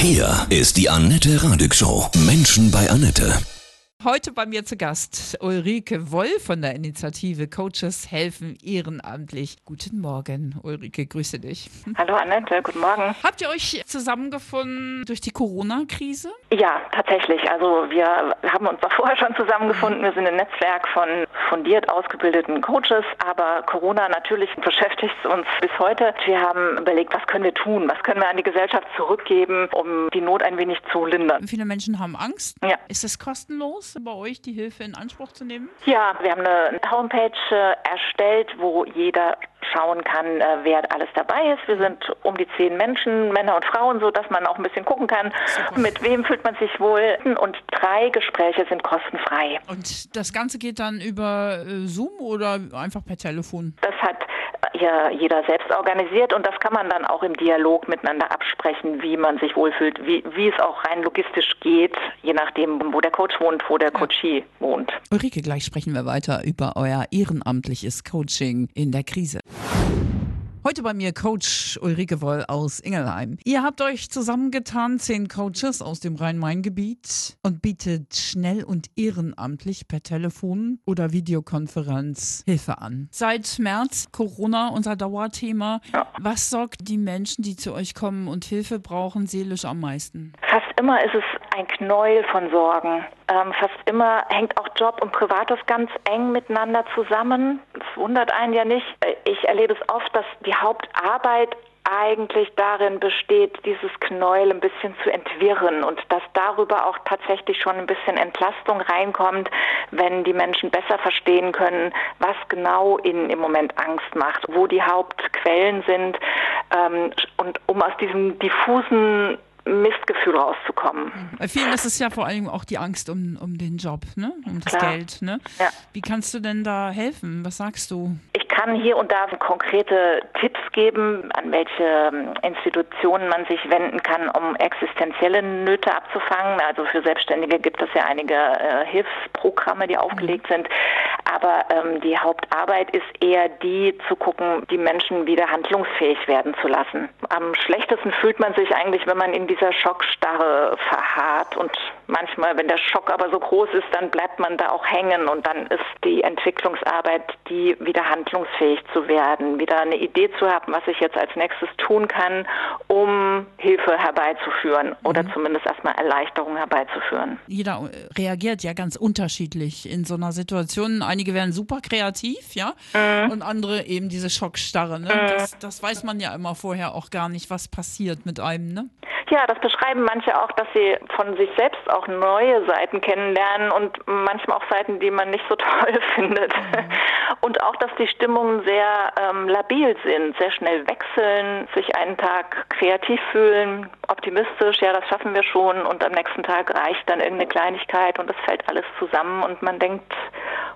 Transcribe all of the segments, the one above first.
Hier ist die Annette Radig Show. Menschen bei Annette. Heute bei mir zu Gast Ulrike Woll von der Initiative Coaches helfen ehrenamtlich. Guten Morgen, Ulrike, grüße dich. Hallo Annette, guten Morgen. Habt ihr euch zusammengefunden durch die Corona-Krise? Ja, tatsächlich. Also wir haben uns vorher schon zusammengefunden. Wir sind ein Netzwerk von fundiert ausgebildeten Coaches, aber Corona natürlich beschäftigt uns bis heute. Wir haben überlegt, was können wir tun? Was können wir an die Gesellschaft zurückgeben, um die Not ein wenig zu lindern? Viele Menschen haben Angst. Ja. Ist es kostenlos? bei euch, die Hilfe in Anspruch zu nehmen? Ja, wir haben eine Homepage äh, erstellt, wo jeder schauen kann, äh, wer alles dabei ist. Wir sind um die zehn Menschen, Männer und Frauen, so dass man auch ein bisschen gucken kann, Super. mit wem fühlt man sich wohl. Und drei Gespräche sind kostenfrei. Und das Ganze geht dann über äh, Zoom oder einfach per Telefon? Das hat ja jeder selbst organisiert und das kann man dann auch im Dialog miteinander absprechen, wie man sich wohlfühlt, wie, wie es auch rein logistisch geht, je nachdem, wo der Coach wohnt, wo der Coachee wohnt. Ulrike, gleich sprechen wir weiter über euer ehrenamtliches Coaching in der Krise. Heute bei mir Coach Ulrike Woll aus Ingelheim. Ihr habt euch zusammengetan, zehn Coaches aus dem Rhein-Main-Gebiet und bietet schnell und ehrenamtlich per Telefon oder Videokonferenz Hilfe an. Seit März Corona unser Dauerthema. Ja. Was sorgt die Menschen, die zu euch kommen und Hilfe brauchen, seelisch am meisten? Fast immer ist es ein Knäuel von Sorgen. Ähm, fast immer hängt auch Job und Privates ganz eng miteinander zusammen. Das wundert einen ja nicht. Ich erlebe es oft, dass die Hauptarbeit eigentlich darin besteht, dieses Knäuel ein bisschen zu entwirren und dass darüber auch tatsächlich schon ein bisschen Entlastung reinkommt, wenn die Menschen besser verstehen können, was genau ihnen im Moment Angst macht, wo die Hauptquellen sind ähm, und um aus diesem diffusen Mistgefühl rauszukommen. Bei vielen ist es ja vor allem auch die Angst um, um den Job, ne? um das Klar. Geld. Ne? Ja. Wie kannst du denn da helfen? Was sagst du? Ich kann hier und da konkrete Tipps geben, an welche ähm, Institutionen man sich wenden kann, um existenzielle Nöte abzufangen. Also für Selbstständige gibt es ja einige äh, Hilfsprogramme, die aufgelegt mhm. sind. Aber ähm, die Hauptarbeit ist eher die, zu gucken, die Menschen wieder handlungsfähig werden zu lassen. Am schlechtesten fühlt man sich eigentlich, wenn man in dieser Schockstarre verharrt. Und manchmal, wenn der Schock aber so groß ist, dann bleibt man da auch hängen. Und dann ist die Entwicklungsarbeit, die wieder handlungsfähig zu werden, wieder eine Idee zu haben, was ich jetzt als nächstes tun kann, um Hilfe herbeizuführen oder mhm. zumindest erstmal Erleichterung herbeizuführen. Jeder reagiert ja ganz unterschiedlich in so einer Situation. Ein Einige werden super kreativ, ja, mhm. und andere eben diese Schockstarre. Ne? Mhm. Das, das weiß man ja immer vorher auch gar nicht, was passiert mit einem. Ne? Ja, das beschreiben manche auch, dass sie von sich selbst auch neue Seiten kennenlernen und manchmal auch Seiten, die man nicht so toll findet. Mhm. Und auch, dass die Stimmungen sehr ähm, labil sind, sehr schnell wechseln, sich einen Tag kreativ fühlen, optimistisch, ja, das schaffen wir schon und am nächsten Tag reicht dann irgendeine Kleinigkeit und es fällt alles zusammen und man denkt,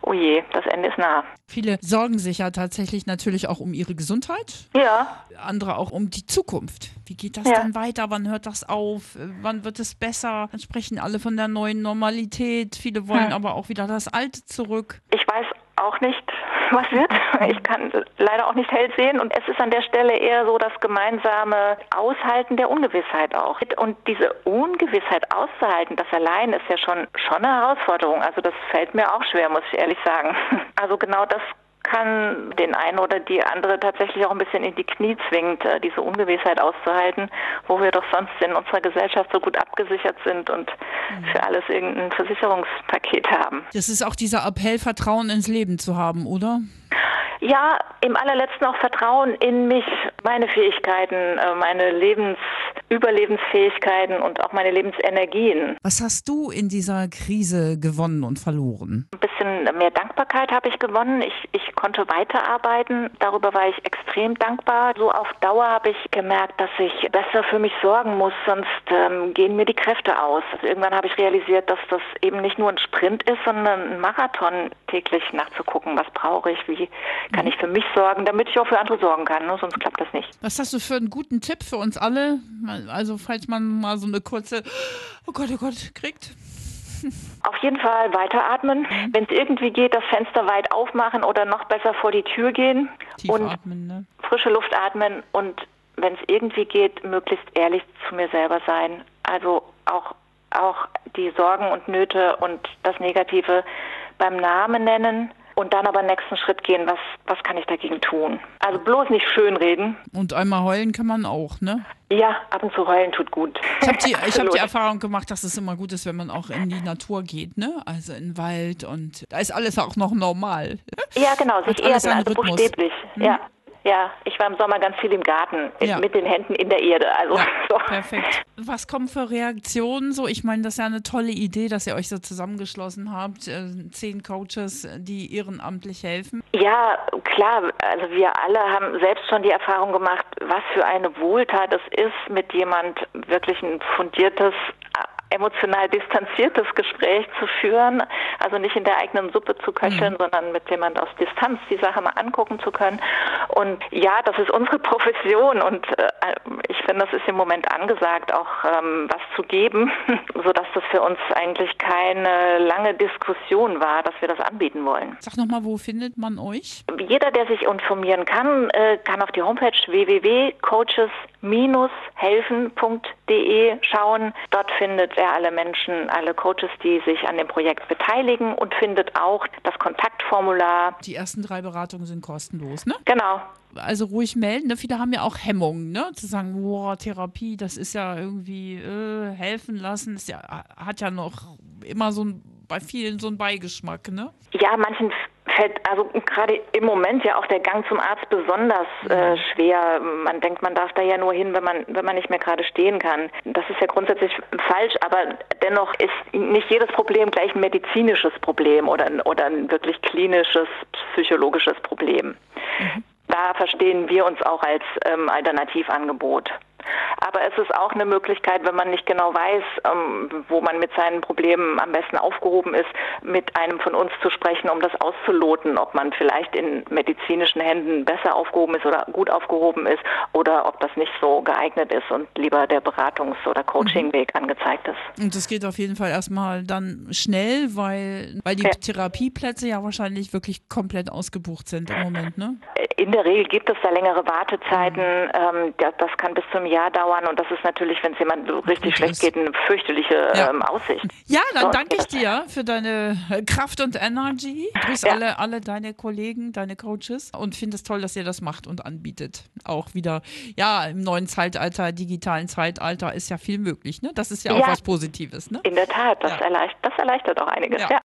oh je, das Ende ist nah. Viele sorgen sich ja tatsächlich natürlich auch um ihre Gesundheit. Ja. Andere auch um die Zukunft. Wie geht das ja. dann weiter? Wann hört das auf? Wann wird es besser? Dann sprechen alle von der neuen Normalität. Viele wollen hm. aber auch wieder das Alte zurück. Ich weiß auch nicht, was wird. Ich kann leider auch nicht hell sehen. Und es ist an der Stelle eher so das gemeinsame Aushalten der Ungewissheit auch. Und diese Ungewissheit auszuhalten, das allein ist ja schon, schon eine Herausforderung. Also das fällt mir auch schwer, muss ich ehrlich sagen. Also genau das kann den einen oder die andere tatsächlich auch ein bisschen in die Knie zwingt, äh, diese Ungewissheit auszuhalten, wo wir doch sonst in unserer Gesellschaft so gut abgesichert sind und mhm. für alles irgendein Versicherungspaket haben. Das ist auch dieser Appell, Vertrauen ins Leben zu haben, oder? Ja, im allerletzten auch Vertrauen in mich, meine Fähigkeiten, äh, meine Lebens Überlebensfähigkeiten und auch meine Lebensenergien. Was hast du in dieser Krise gewonnen und verloren? Ein bisschen mehr Dankbarkeit habe ich gewonnen. Ich, ich konnte weiterarbeiten. Darüber war ich extrem dankbar. So auf Dauer habe ich gemerkt, dass ich besser für mich sorgen muss, sonst ähm, gehen mir die Kräfte aus. Also irgendwann habe ich realisiert, dass das eben nicht nur ein Sprint ist, sondern ein Marathon täglich nachzugucken, was brauche ich, wie kann ich für mich sorgen, damit ich auch für andere sorgen kann. Ne? Sonst klappt das nicht. Was hast du für einen guten Tipp für uns alle? Also falls man mal so eine kurze, oh Gott, oh Gott, kriegt. Auf jeden Fall weiteratmen. Mhm. Wenn es irgendwie geht, das Fenster weit aufmachen oder noch besser vor die Tür gehen Tief und atmen, ne? frische Luft atmen und wenn es irgendwie geht, möglichst ehrlich zu mir selber sein. Also auch, auch die Sorgen und Nöte und das Negative beim Namen nennen und dann aber den nächsten Schritt gehen, was, was kann ich dagegen tun? Also bloß nicht schönreden. Und einmal heulen kann man auch, ne? Ja, ab und zu heulen tut gut. Ich habe die, ich hab die Erfahrung gemacht, dass es immer gut ist, wenn man auch in die Natur geht, ne? Also in den Wald und da ist alles auch noch normal. Ja, genau, sich erden, also Rhythmus. buchstäblich. Mhm. Ja. Ja, ich war im Sommer ganz viel im Garten Ja. mit den Händen in der Erde. Also Ja, so. perfekt. Was kommen für Reaktionen? So, ich meine, das ist ja eine tolle Idee, dass ihr euch so zusammengeschlossen habt. Äh, zehn Coaches, die ehrenamtlich helfen. Ja, klar. Also wir alle haben selbst schon die Erfahrung gemacht, was für eine Wohltat es ist, mit jemand wirklich ein fundiertes, äh, emotional distanziertes Gespräch zu führen. Also nicht in der eigenen Suppe zu köcheln, sondern mit jemand aus Distanz die Sache mal angucken zu können. Und ja, das ist unsere Profession und äh, ich finde, das ist im Moment angesagt, auch ähm, was zu geben, sodass das für uns eigentlich keine lange Diskussion war, dass wir das anbieten wollen. Sag nochmal, wo findet man euch? Jeder, der sich informieren kann, äh, kann auf die Homepage www.coaches-helfen.de schauen. Dort findet er alle Menschen, alle Coaches, die sich an dem Projekt beteiligen und findet auch das Kontaktformular. Die ersten drei Beratungen sind kostenlos, ne? Genau. Also ruhig melden. Ne? Viele haben ja auch Hemmungen, ne? Zu sagen, boah, Therapie, das ist ja irgendwie äh, helfen lassen, ist ja, hat ja noch immer so ein, bei vielen so einen Beigeschmack, ne? Ja, manchen fällt also gerade im Moment ja auch der Gang zum Arzt besonders äh, schwer. Man denkt, man darf da ja nur hin, wenn man wenn man nicht mehr gerade stehen kann. Das ist ja grundsätzlich falsch, aber dennoch ist nicht jedes Problem gleich ein medizinisches Problem oder ein, oder ein wirklich klinisches psychologisches Problem. Da verstehen wir uns auch als ähm, Alternativangebot. Aber es ist auch eine Möglichkeit, wenn man nicht genau weiß, ähm, wo man mit seinen Problemen am besten aufgehoben ist, mit einem von uns zu sprechen, um das auszuloten, ob man vielleicht in medizinischen Händen besser aufgehoben ist oder gut aufgehoben ist oder ob das nicht so geeignet ist und lieber der Beratungs- oder Coachingweg angezeigt ist. Und das geht auf jeden Fall erstmal dann schnell, weil, weil die Ja. Therapieplätze ja wahrscheinlich wirklich komplett ausgebucht sind im Moment, ne? In der Regel gibt es da längere Wartezeiten. Ähm, das, das kann bis zum Jahr dauern und das ist natürlich, wenn es jemand richtig schlecht geht, eine fürchterliche Ja. ähm, Aussicht. Ja, dann So. danke ich dir für deine Kraft und Energy. Grüß Ja. alle, alle deine Kollegen, deine Coaches und finde es toll, dass ihr das macht und anbietet. Auch wieder, ja, im neuen Zeitalter, digitalen Zeitalter ist ja viel möglich, ne? Das ist ja auch Ja. was Positives, ne? In der Tat, das, erleicht, das erleichtert auch einiges.